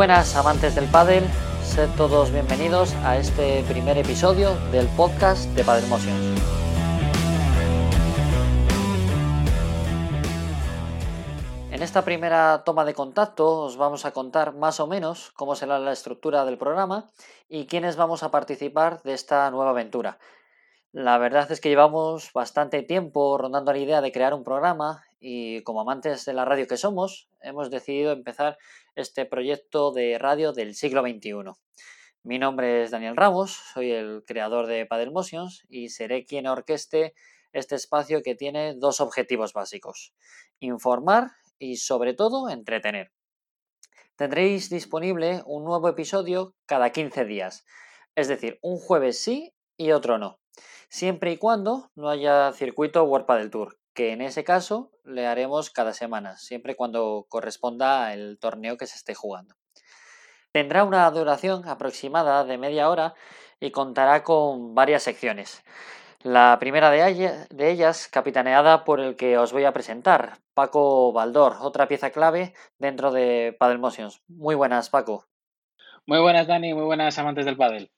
Buenas amantes del pádel, sed todos bienvenidos a este primer episodio del podcast de Padel Motions. En esta primera toma de contacto os vamos a contar más o menos cómo será la estructura del programa y quiénes vamos a participar de esta nueva aventura. La verdad es que llevamos bastante tiempo rondando la idea de crear un programa y como amantes de la radio que somos, hemos decidido empezar este proyecto de radio del siglo XXI. Mi nombre es Daniel Ramos, soy el creador de Padel Motions y seré quien orqueste este espacio que tiene dos objetivos básicos, informar y sobre todo entretener. Tendréis disponible un nuevo episodio cada 15 días, es decir, un jueves sí y otro no, siempre y cuando no haya circuito World Padel Tour, que en ese caso le haremos cada semana, siempre cuando corresponda el torneo que se esté jugando. Tendrá una duración aproximada de media hora y contará con varias secciones. La primera de, ellas, capitaneada por el que os voy a presentar, Paco Baldor, otra pieza clave dentro de Padel Motions. Muy buenas, Paco. Muy buenas, Dani, muy buenas amantes del pádel.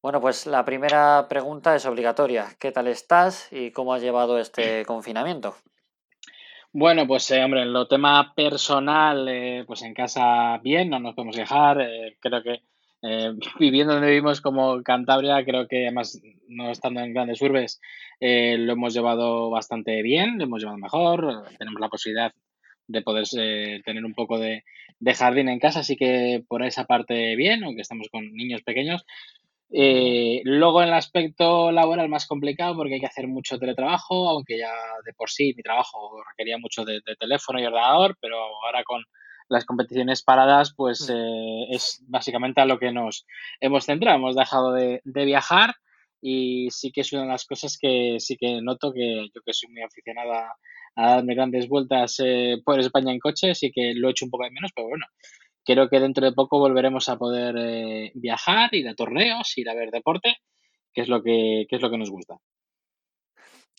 Bueno, pues la primera pregunta es obligatoria. ¿Qué tal estás y cómo has llevado este confinamiento? Bueno, pues eh, hombre, en lo tema personal, eh, pues en casa bien, no nos podemos quejar. Eh, creo que viviendo donde vivimos como Cantabria, creo que además no estando en grandes urbes, lo hemos llevado bastante bien, lo hemos llevado mejor. Tenemos la posibilidad de poder tener un poco de, de, jardín en casa, así que por esa parte bien, aunque estamos con niños pequeños. Eh, luego en el aspecto laboral más complicado porque hay que hacer mucho teletrabajo, aunque ya de por sí mi trabajo requería mucho de, teléfono y ordenador, pero ahora con las competiciones paradas, pues mm. eh, es básicamente a lo que nos hemos centrado. Hemos dejado de, viajar y sí que es una de las cosas que sí que noto que yo que soy muy aficionada a darme grandes vueltas eh, por España en coche, sí que lo he hecho un poco de menos, pero bueno, creo que dentro de poco volveremos a poder eh, viajar, ir a torneos, ir a ver deporte, que es lo que, es lo que nos gusta.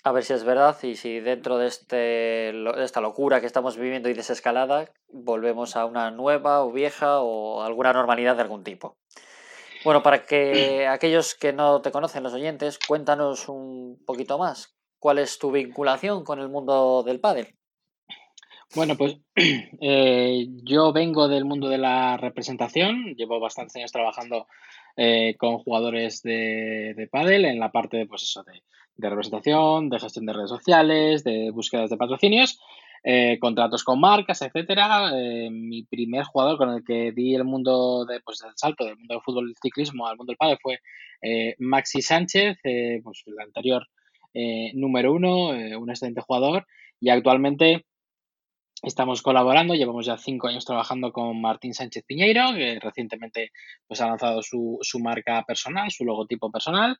A ver si es verdad y si dentro de, este, de esta locura que estamos viviendo y desescalada volvemos a una nueva o vieja o alguna normalidad de algún tipo. Bueno, para que aquellos que no te conocen, los oyentes, cuéntanos un poquito más. ¿Cuál es tu vinculación con el mundo del pádel? Bueno, pues eh, yo vengo del mundo de la representación, llevo bastantes años trabajando eh, con jugadores de, de pádel en la parte de, pues eso, de, representación, de gestión de redes sociales, de búsquedas de patrocinios, eh, contratos con marcas, etcétera. mi primer jugador con el que di el mundo de, pues, del salto del mundo del fútbol y ciclismo al mundo del pádel fue Maxi Sánchez, pues el anterior número uno, un excelente jugador y actualmente Estamos colaborando, llevamos ya cinco años trabajando con Martín Sánchez Piñeiro, que recientemente pues, ha lanzado su, su marca personal, su logotipo personal,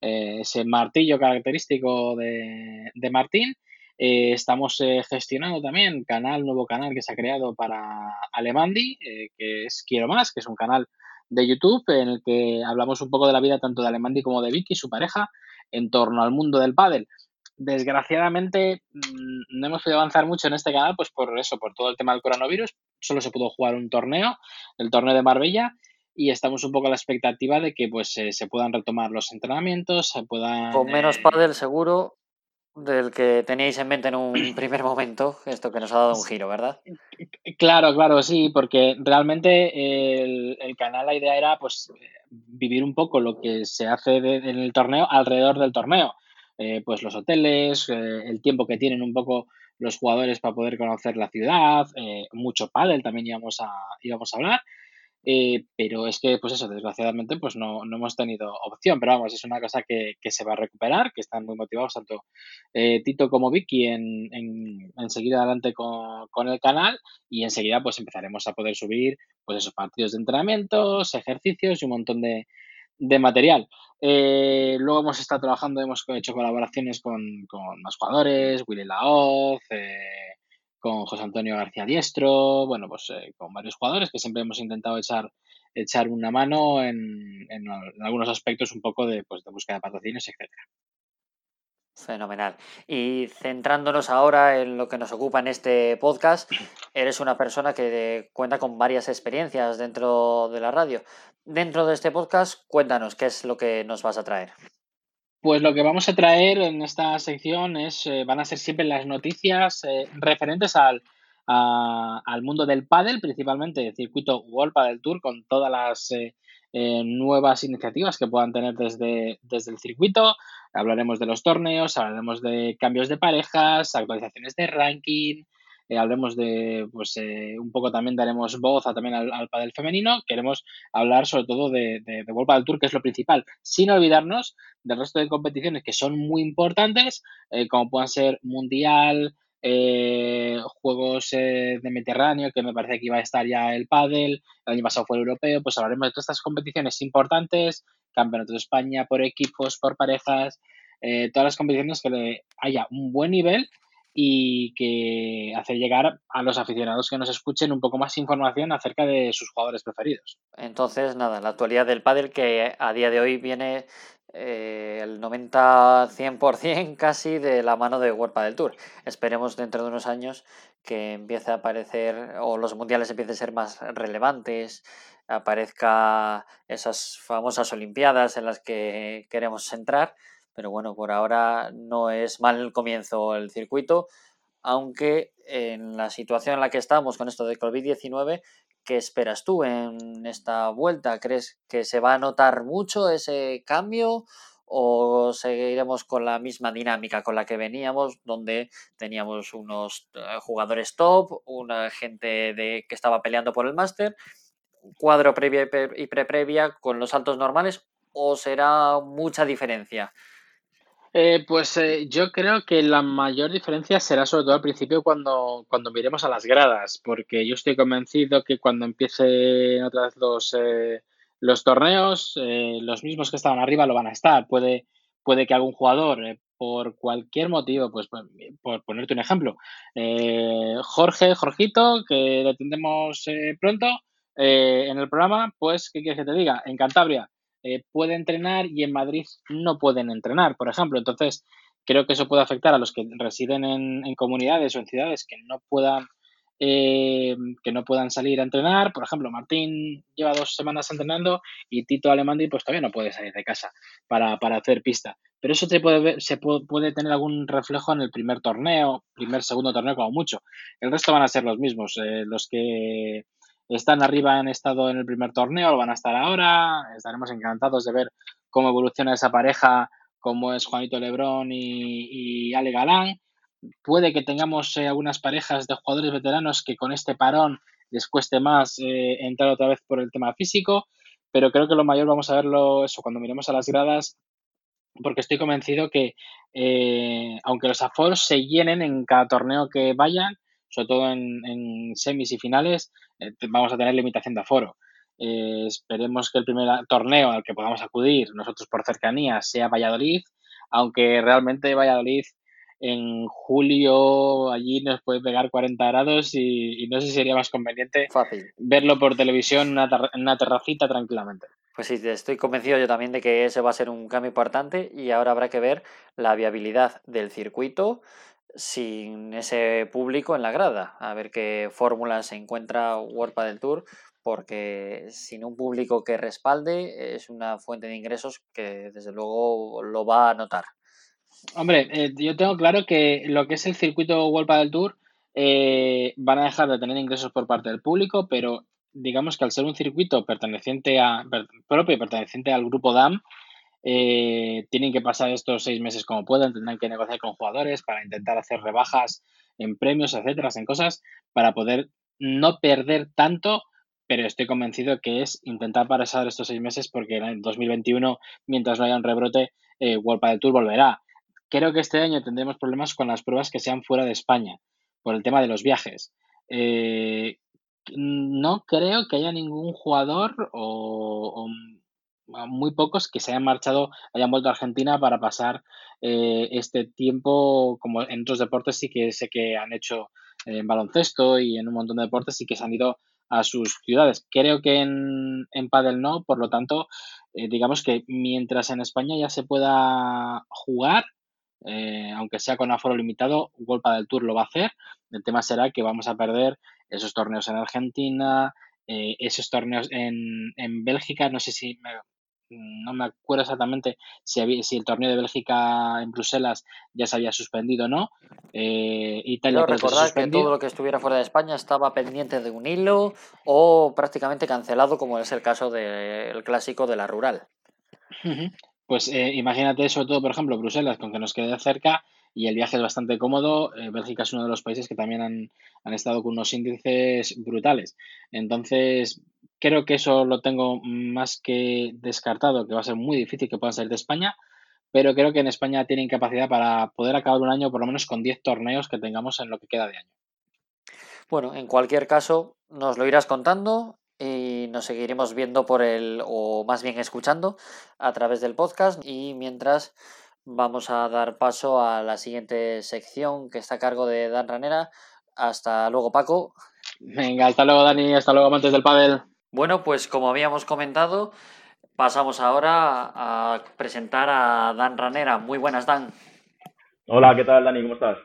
eh, ese martillo característico de, de Martín. Eh, estamos eh, gestionando también canal, nuevo canal que se ha creado para Alemandi, que es Quiero Más, que es un canal de YouTube en el que hablamos un poco de la vida tanto de Alemandi como de Vicky, su pareja, en torno al mundo del pádel desgraciadamente mm, no hemos podido avanzar mucho en este canal, pues por eso, por todo el tema del coronavirus. Solo se pudo jugar un torneo, el torneo de Marbella, y estamos un poco a la expectativa de que pues se puedan retomar los entrenamientos, se puedan... Con menos eh, pádel seguro del que teníais en mente en un primer momento, esto que nos ha dado un giro, ¿verdad? Claro, claro, sí, porque realmente el, el canal, la idea era pues vivir un poco lo que se hace en el torneo alrededor del torneo. Eh, pues los hoteles, eh, el tiempo que tienen un poco los jugadores para poder conocer la ciudad, eh, mucho pádel también íbamos a, íbamos a hablar. pero es que, pues eso, desgraciadamente, pues no, hemos tenido opción. Pero vamos, es una cosa que, se va a recuperar, que están muy motivados tanto Tito como Vicky en, en, seguir adelante con, el canal y enseguida pues empezaremos a poder subir pues esos partidos de entrenamientos, ejercicios y un montón de, de material. Eh, luego hemos estado trabajando, hemos hecho colaboraciones con, más jugadores, Willy Laoz, eh, con José Antonio García Diestro, bueno, pues eh, con varios jugadores que siempre hemos intentado echar, echar una mano en, algunos aspectos un poco de, pues, de búsqueda de patrocinios, etcétera. Fenomenal. Y centrándonos ahora en lo que nos ocupa en este podcast, eres una persona que cuenta con varias experiencias dentro de la radio. Dentro de este podcast, cuéntanos qué es lo que nos vas a traer. Pues lo que vamos a traer en esta sección es, eh, van a ser siempre las noticias eh, referentes al, al mundo del pádel, principalmente el circuito World Padel Tour, con todas las eh, eh, nuevas iniciativas que puedan tener desde, desde el circuito. Hablaremos de los torneos, hablaremos de cambios de parejas, actualizaciones de ranking, eh, hablemos de, pues un poco también daremos voz a, también al, al pádel femenino. Queremos hablar sobre todo de, de, de World Padel Tour, que es lo principal, sin olvidarnos del resto de competiciones que son muy importantes, como puedan ser Mundial, eh, juegos eh, de Mediterráneo, que me parece que iba a estar ya el pádel, el año pasado fue el europeo, pues hablaremos de todas estas competiciones importantes, campeonato de España por equipos, por parejas, eh, todas las competiciones que haya un buen nivel y que hacer llegar a los aficionados que nos escuchen un poco más información acerca de sus jugadores preferidos. Entonces, nada, la actualidad del pádel que a día de hoy viene eh, el 90-100% casi de la mano de World del Tour. Esperemos dentro de unos años que empiece a aparecer o los mundiales empiecen a ser más relevantes, aparezca esas famosas Olimpiadas en las que queremos entrar, pero bueno, por ahora no es mal el comienzo el circuito, aunque en la situación en la que estamos con esto de COVID-19 ¿Qué esperas tú en esta vuelta? ¿Crees que se va a notar mucho ese cambio o seguiremos con la misma dinámica con la que veníamos, donde teníamos unos eh, jugadores top, una gente de, que estaba peleando por el máster, cuadro previa y pre-previa con los saltos normales o será mucha diferencia? Eh, pues eh, yo creo que la mayor diferencia será sobre todo al principio cuando, cuando miremos a las gradas, porque yo estoy convencido que cuando empiecen otra vez los, eh, los torneos, los mismos que estaban arriba lo van a estar. Puede, puede que algún jugador, por cualquier motivo, pues por, por ponerte un ejemplo, Jorge, Jorgito, que lo tendremos pronto en el programa, pues, ¿qué quieres que te diga? En Cantabria eh, puede entrenar y en Madrid no pueden entrenar, por ejemplo. Entonces, creo que eso puede afectar a los que residen en, comunidades o en ciudades que no puedan eh, que no puedan salir a entrenar. Por ejemplo, Martín lleva dos semanas entrenando y Tito Alemandi pues todavía no puede salir de casa para, hacer pista. Pero eso se puede, se puede, tener algún reflejo en el primer torneo, primer, segundo torneo como mucho. El resto van a ser los mismos. Eh, los que están arriba, han estado en el primer torneo, lo van a estar ahora. Estaremos encantados de ver cómo evoluciona esa pareja, como es Juanito Lebrón y, Ale Galán. Puede que tengamos eh, algunas parejas de jugadores veteranos que con este parón les cueste más eh, entrar otra vez por el tema físico, pero creo que lo mayor vamos a verlo eso cuando miremos a las gradas, porque estoy convencido que eh, aunque los aforos se llenen en cada torneo que vayan, sobre todo en, semis y finales, eh, vamos a tener limitación de aforo. Eh, esperemos que el primer torneo al que podamos acudir nosotros por cercanía sea Valladolid, aunque realmente Valladolid en julio allí nos puede pegar 40 grados y, no sé si sería más conveniente verlo por televisión en una, terracita tranquilamente. Pues sí, estoy convencido yo también de que ese va a ser un cambio importante y ahora habrá que ver la viabilidad del circuito, sin ese público en la grada, a ver qué fórmula se encuentra World del Tour, porque sin un público que respalde es una fuente de ingresos que desde luego lo va a notar. Hombre, eh, yo tengo claro que lo que es el circuito World del Tour eh, van a dejar de tener ingresos por parte del público, pero digamos que al ser un circuito perteneciente a propio perteneciente al grupo DAM, eh, tienen que pasar estos seis meses como puedan, tendrán que negociar con jugadores para intentar hacer rebajas en premios, etcétera, en cosas, para poder no perder tanto, pero estoy convencido que es intentar pasar estos seis meses porque en 2021, mientras no haya un rebrote, eh, World Padel Tour volverá. Creo que este año tendremos problemas con las pruebas que sean fuera de España, por el tema de los viajes. Eh, no creo que haya ningún jugador o muy pocos que se hayan marchado, hayan vuelto a Argentina para pasar eh, este tiempo, como en otros deportes sí que sé que han hecho en baloncesto y en un montón de deportes sí que se han ido a sus ciudades. Creo que en, en Padel no, por lo tanto, eh, digamos que mientras en España ya se pueda jugar, eh, aunque sea con aforo limitado, World del Tour lo va a hacer. El tema será que vamos a perder esos torneos en Argentina, eh, esos torneos en, en Bélgica, no sé si no me acuerdo exactamente si, si el torneo de Bélgica en Bruselas ya se había suspendido o no. Eh, Italia recordar que todo lo que estuviera fuera de España estaba pendiente de un hilo o prácticamente cancelado, como es el caso del clásico de la rural. Pues eh, imagínate sobre todo, por ejemplo, Bruselas, con que nos quede cerca y el viaje es bastante cómodo. Eh, Bélgica es uno de los países que también han, han estado con unos índices brutales. Entonces, creo que eso lo tengo más que descartado, que va a ser muy difícil que puedan salir de España, pero creo que en España tienen capacidad para poder acabar un año por lo menos con 10 torneos que tengamos en lo que queda de año. Bueno, en cualquier caso, nos lo irás contando y nos seguiremos viendo por el, o más bien escuchando, a través del podcast. Y mientras vamos a dar paso a la siguiente sección que está a cargo de Dan Ranera. Hasta luego, Paco. Venga, hasta luego, Dani. Hasta luego, amantes del pádel. Bueno, pues como habíamos comentado, pasamos ahora a presentar a Dan Ranera. Muy buenas, Dan. Hola, ¿qué tal, Dani? ¿Cómo estás?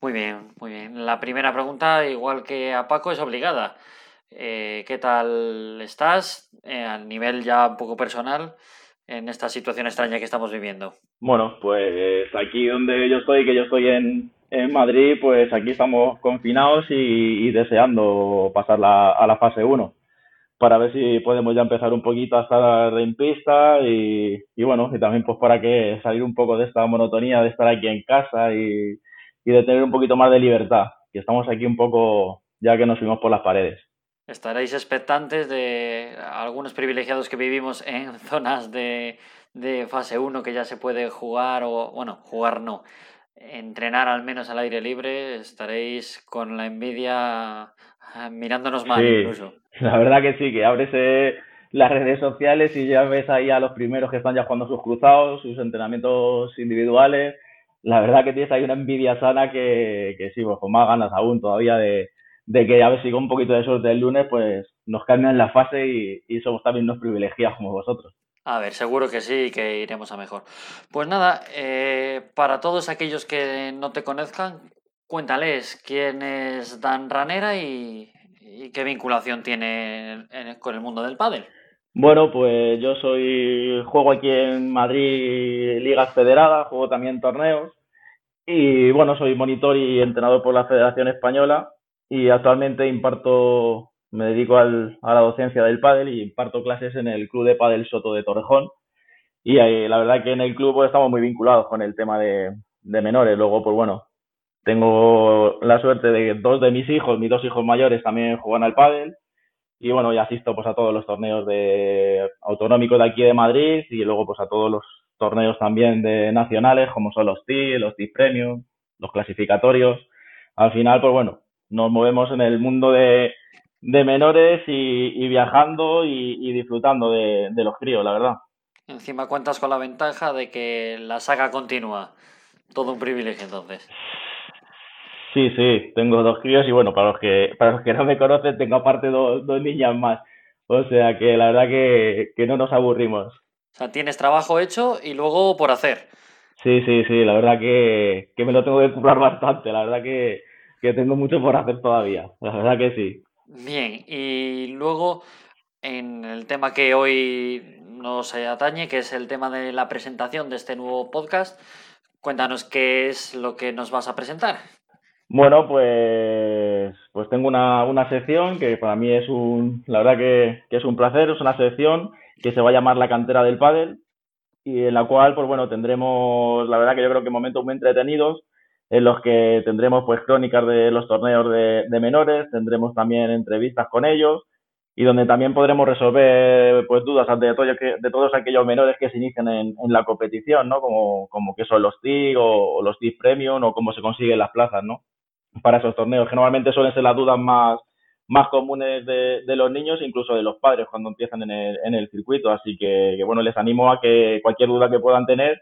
Muy bien, muy bien. La primera pregunta, igual que a Paco, es obligada. Eh, ¿Qué tal estás eh, a nivel ya un poco personal en esta situación extraña que estamos viviendo? Bueno, pues aquí donde yo estoy, que yo estoy en, en Madrid, pues aquí estamos confinados y, deseando pasar a la fase 1 para ver si podemos ya empezar un poquito a estar en pista y, bueno, y también pues para que salir un poco de esta monotonía de estar aquí en casa y, de tener un poquito más de libertad, que estamos aquí un poco ya que nos fuimos por las paredes. Estaréis expectantes de algunos privilegiados que vivimos en zonas de, de fase 1 que ya se puede jugar o, bueno, jugar no, entrenar al menos al aire libre, estaréis con la envidia ah, mirándonos mal incluso. La verdad que sí, que abres eh, las redes sociales y ya ves ahí a los primeros que están ya jugando sus cruzados, sus entrenamientos individuales. La verdad que tienes ahí una envidia sana que, que sí, pues con más ganas aún todavía de, de que a ver si con un poquito de suerte el lunes, pues nos cambian la fase y, y somos también unos privilegiados como vosotros. A ver, seguro que sí, que iremos a mejor. Pues nada, eh, para todos aquellos que no te conozcan, cuéntales quién es Dan Ranera y, qué vinculación tiene con el mundo del pádel. Bueno, pues yo soy juego aquí en Madrid Ligas Federadas, juego también torneos y bueno, soy monitor y entrenador por la Federación Española y actualmente imparto me dedico al, a la docencia del pádel y imparto clases en el Club de Pádel Soto de Torrejón. Y la verdad que en el club pues, estamos muy vinculados con el tema de, menores. Luego, pues bueno, tengo la suerte de que dos de mis hijos, mis dos hijos mayores también juegan al pádel. Y bueno, asisto pues a todos los torneos de autonómicos de aquí de Madrid y luego pues a todos los torneos también de nacionales como son los TI, los TI Premium, los clasificatorios. Al final, pues bueno, nos movemos en el mundo de, de menores y, viajando y, disfrutando de, los críos, la verdad. Encima cuentas con la ventaja de que la saga continúa. Todo un privilegio entonces. Sí, sí, tengo dos críos y bueno, para los que, para los que no me conocen, tengo aparte dos, dos niñas más. O sea que la verdad que, no nos aburrimos. O sea, tienes trabajo hecho y luego por hacer. Sí, sí, sí, la verdad que, me lo tengo que curar bastante, la verdad que, que tengo mucho por hacer todavía, la verdad que sí. Bien, y luego en el tema que hoy nos atañe, que es el tema de la presentación de este nuevo podcast, cuéntanos qué es lo que nos vas a presentar. Bueno, pues, pues tengo una, una sección que para mí es un, la verdad que, que, es un placer, es una sección que se va a llamar La cantera del pádel y en la cual, pues bueno, tendremos, la verdad que yo creo que momentos muy entretenidos en los que tendremos pues crónicas de los torneos de, menores, tendremos también entrevistas con ellos y donde también podremos resolver pues dudas de, de todos aquellos menores que se inician en, la competición, ¿no? Como, como que son los TIG o, los TIG Premium o cómo se consiguen las plazas, ¿no? Para esos torneos, que normalmente suelen ser las dudas más, más comunes de, los niños, incluso de los padres cuando empiezan en el, en el circuito. Así que, bueno, les animo a que cualquier duda que puedan tener,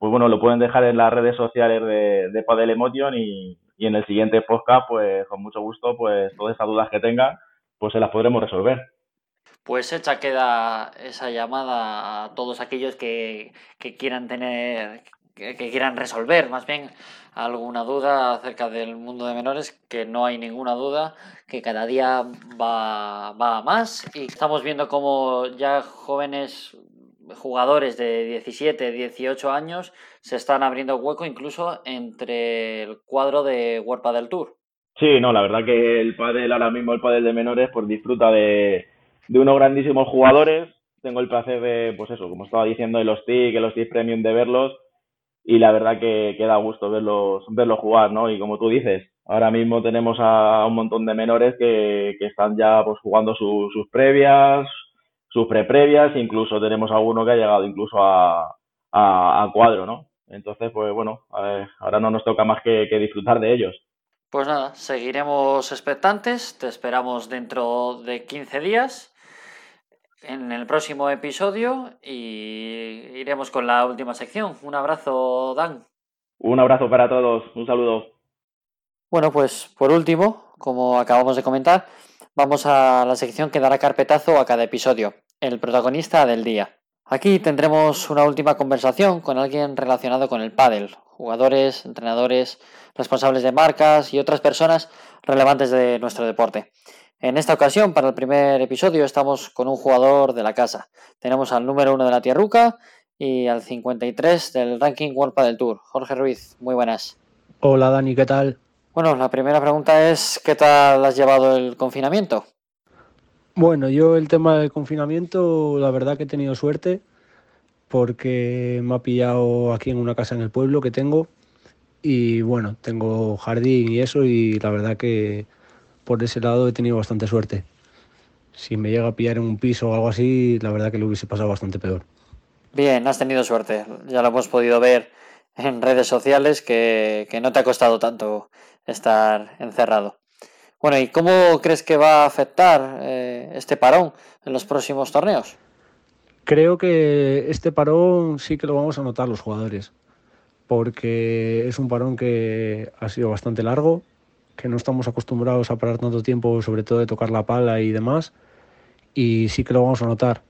pues bueno, lo pueden dejar en las redes sociales de, de Padel Emotion y, en el siguiente podcast, pues con mucho gusto, pues todas esas dudas que tengan, pues se las podremos resolver. Pues hecha queda esa llamada a todos aquellos que, quieran tener que, quieran resolver, más bien alguna duda acerca del mundo de menores, que no hay ninguna duda, que cada día va, va más y estamos viendo como ya jóvenes jugadores de 17, 18 años se están abriendo hueco incluso entre el cuadro de World del Tour. Sí, no, la verdad que el pádel ahora mismo, el pádel de menores, pues disfruta de, de unos grandísimos jugadores. Tengo el placer de, pues eso, como estaba diciendo, de los TIC, de los TIC Premium, de verlos. Y la verdad que, que da gusto verlos, verlos jugar, ¿no? Y como tú dices, ahora mismo tenemos a un montón de menores que, que están ya pues jugando sus previas, sus pre-previas, incluso tenemos alguno que ha llegado incluso a, a, cuadro, ¿no? Entonces, pues bueno, ahora no nos toca más que, disfrutar de ellos. Pues nada, seguiremos expectantes, te esperamos dentro de 15 días en el próximo episodio y iremos con la última sección. Un abrazo, Dan. Un abrazo para todos, un saludo. Bueno, pues por último, como acabamos de comentar, vamos a la sección que dará carpetazo a cada episodio, el protagonista del día. Aquí tendremos una última conversación con alguien relacionado con el pádel, jugadores, entrenadores, responsables de marcas y otras personas relevantes de nuestro deporte. En esta ocasión, para el primer episodio, estamos con un jugador de la casa. Tenemos al número uno de la Tierruca y al 53 del ranking World Padel Tour. Jorge Ruiz, muy buenas. Hola Dani, ¿qué tal? Bueno, la primera pregunta es, ¿qué tal has llevado el confinamiento? Bueno, yo el tema del confinamiento, la verdad que he tenido suerte porque me ha pillado aquí en una casa en el pueblo que tengo y bueno, tengo jardín y eso y la verdad que por ese lado he tenido bastante suerte. Si me llega a pillar en un piso o algo así, la verdad que lo hubiese pasado bastante peor. Bien, has tenido suerte. Ya lo hemos podido ver en redes sociales que, no te ha costado tanto estar encerrado. Bueno, ¿y cómo crees que va a afectar eh, este parón en los próximos torneos? Creo que este parón sí que lo vamos a notar los jugadores, porque es un parón que ha sido bastante largo, que no estamos acostumbrados a parar tanto tiempo, sobre todo de tocar la pala y demás, y sí que lo vamos a notar.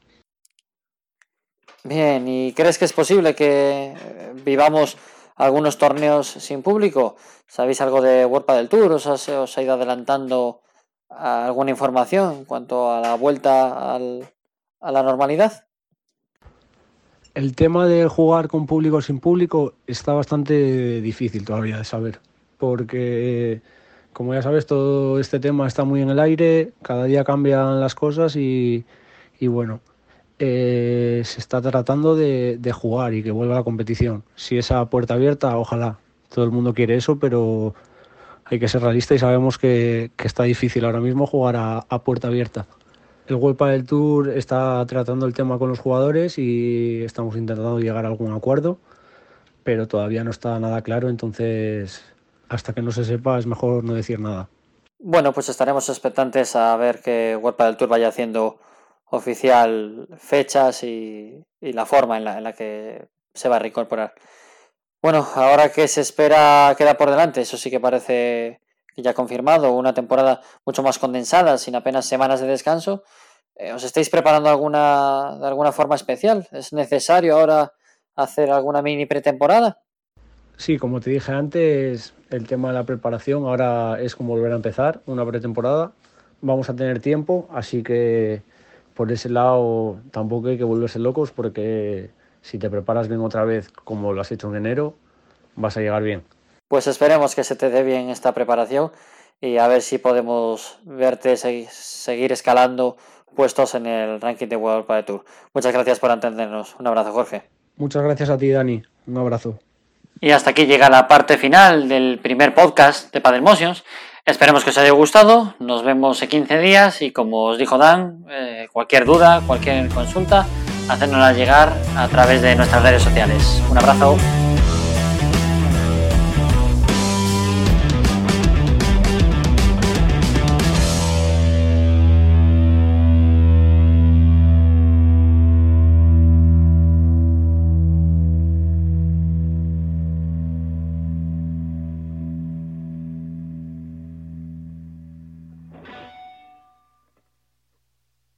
Bien, ¿y crees que es posible que eh, vivamos algunos torneos sin público? ¿Sabéis algo de World del Tour? ¿Os, ¿Os ha ido adelantando alguna información en cuanto a la vuelta al, a la normalidad? El tema de jugar con público o sin público está bastante difícil todavía de saber, porque como ya sabes, todo este tema está muy en el aire, cada día cambian las cosas y, y bueno, eh, se está tratando de, jugar y que vuelva la competición. Si esa puerta abierta, ojalá. Todo el mundo quiere eso, pero hay que ser realista y sabemos que, está difícil ahora mismo jugar a, puerta abierta. El World del Tour está tratando el tema con los jugadores y estamos intentando llegar a algún acuerdo, pero todavía no está nada claro, entonces hasta que no se sepa es mejor no decir nada. Bueno, pues estaremos expectantes a ver que World del Tour vaya haciendo oficial fechas y, la forma en la, que se va a reincorporar. Bueno, ahora que se espera queda por delante, eso sí que parece ya confirmado, una temporada mucho más condensada, sin apenas semanas de descanso. Eh, ¿Os estáis preparando alguna, de alguna forma especial? ¿Es necesario ahora hacer alguna mini pretemporada? Sí, como te dije antes, el tema de la preparación ahora es como volver a empezar una pretemporada. Vamos a tener tiempo, así que por ese lado tampoco hay que volverse locos porque si te preparas bien otra vez como lo has hecho en enero, vas a llegar bien. Pues esperemos que se te dé bien esta preparación y a ver si podemos verte seguir escalando puestos en el ranking de World Padel Tour. Muchas gracias por entendernos. Un abrazo, Jorge. Muchas gracias a ti, Dani. Un abrazo. Y hasta aquí llega la parte final del primer podcast de Padel Motions. Esperemos que os haya gustado. Nos vemos en 15 días y como os dijo Dan, eh, cualquier duda, cualquier consulta, hacérnosla llegar a través de nuestras redes sociales. Un abrazo.